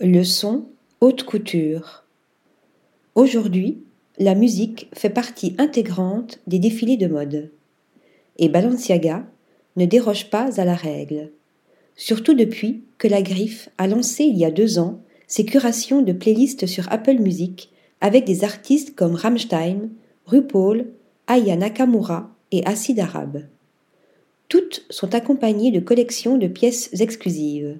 Leçon haute couture. Aujourd'hui, la musique fait partie intégrante des défilés de mode. Et Balenciaga ne déroge pas à la règle. Surtout depuis que la Griffe a lancé il y a deux ans ses curations de playlists sur Apple Music avec des artistes comme Rammstein, RuPaul, Aya Nakamura et Acid Arabe. Toutes sont accompagnées de collections de pièces exclusives.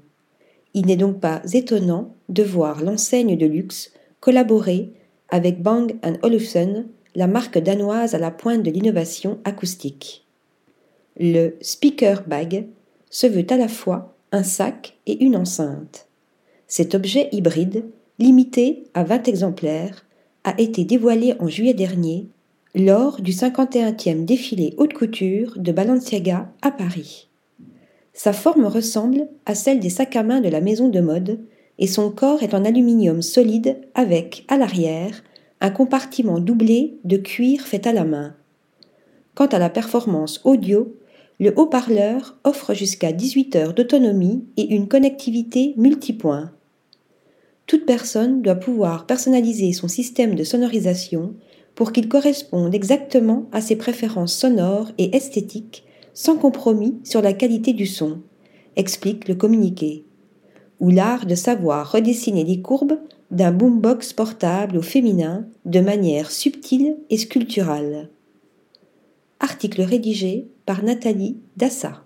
Il n'est donc pas étonnant de voir l'enseigne de luxe collaborer avec Bang Olufsen, la marque danoise à la pointe de l'innovation acoustique. Le Speaker Bag se veut à la fois un sac et une enceinte. Cet objet hybride, limité à 20 exemplaires, a été dévoilé en juillet dernier lors du 51e défilé haute couture de Balenciaga à Paris. Sa forme ressemble à celle des sacs à main de la maison de mode et son corps est en aluminium solide avec, à l'arrière, un compartiment doublé de cuir fait à la main. Quant à la performance audio, le haut-parleur offre jusqu'à 18 heures d'autonomie et une connectivité multipoint. Toute personne doit pouvoir personnaliser son système de sonorisation pour qu'il corresponde exactement à ses préférences sonores et esthétiques sans compromis sur la qualité du son, explique le communiqué, ou l'art de savoir redessiner les courbes d'un boombox portable au féminin de manière subtile et sculpturale. Article rédigé par Nathalie Dassa.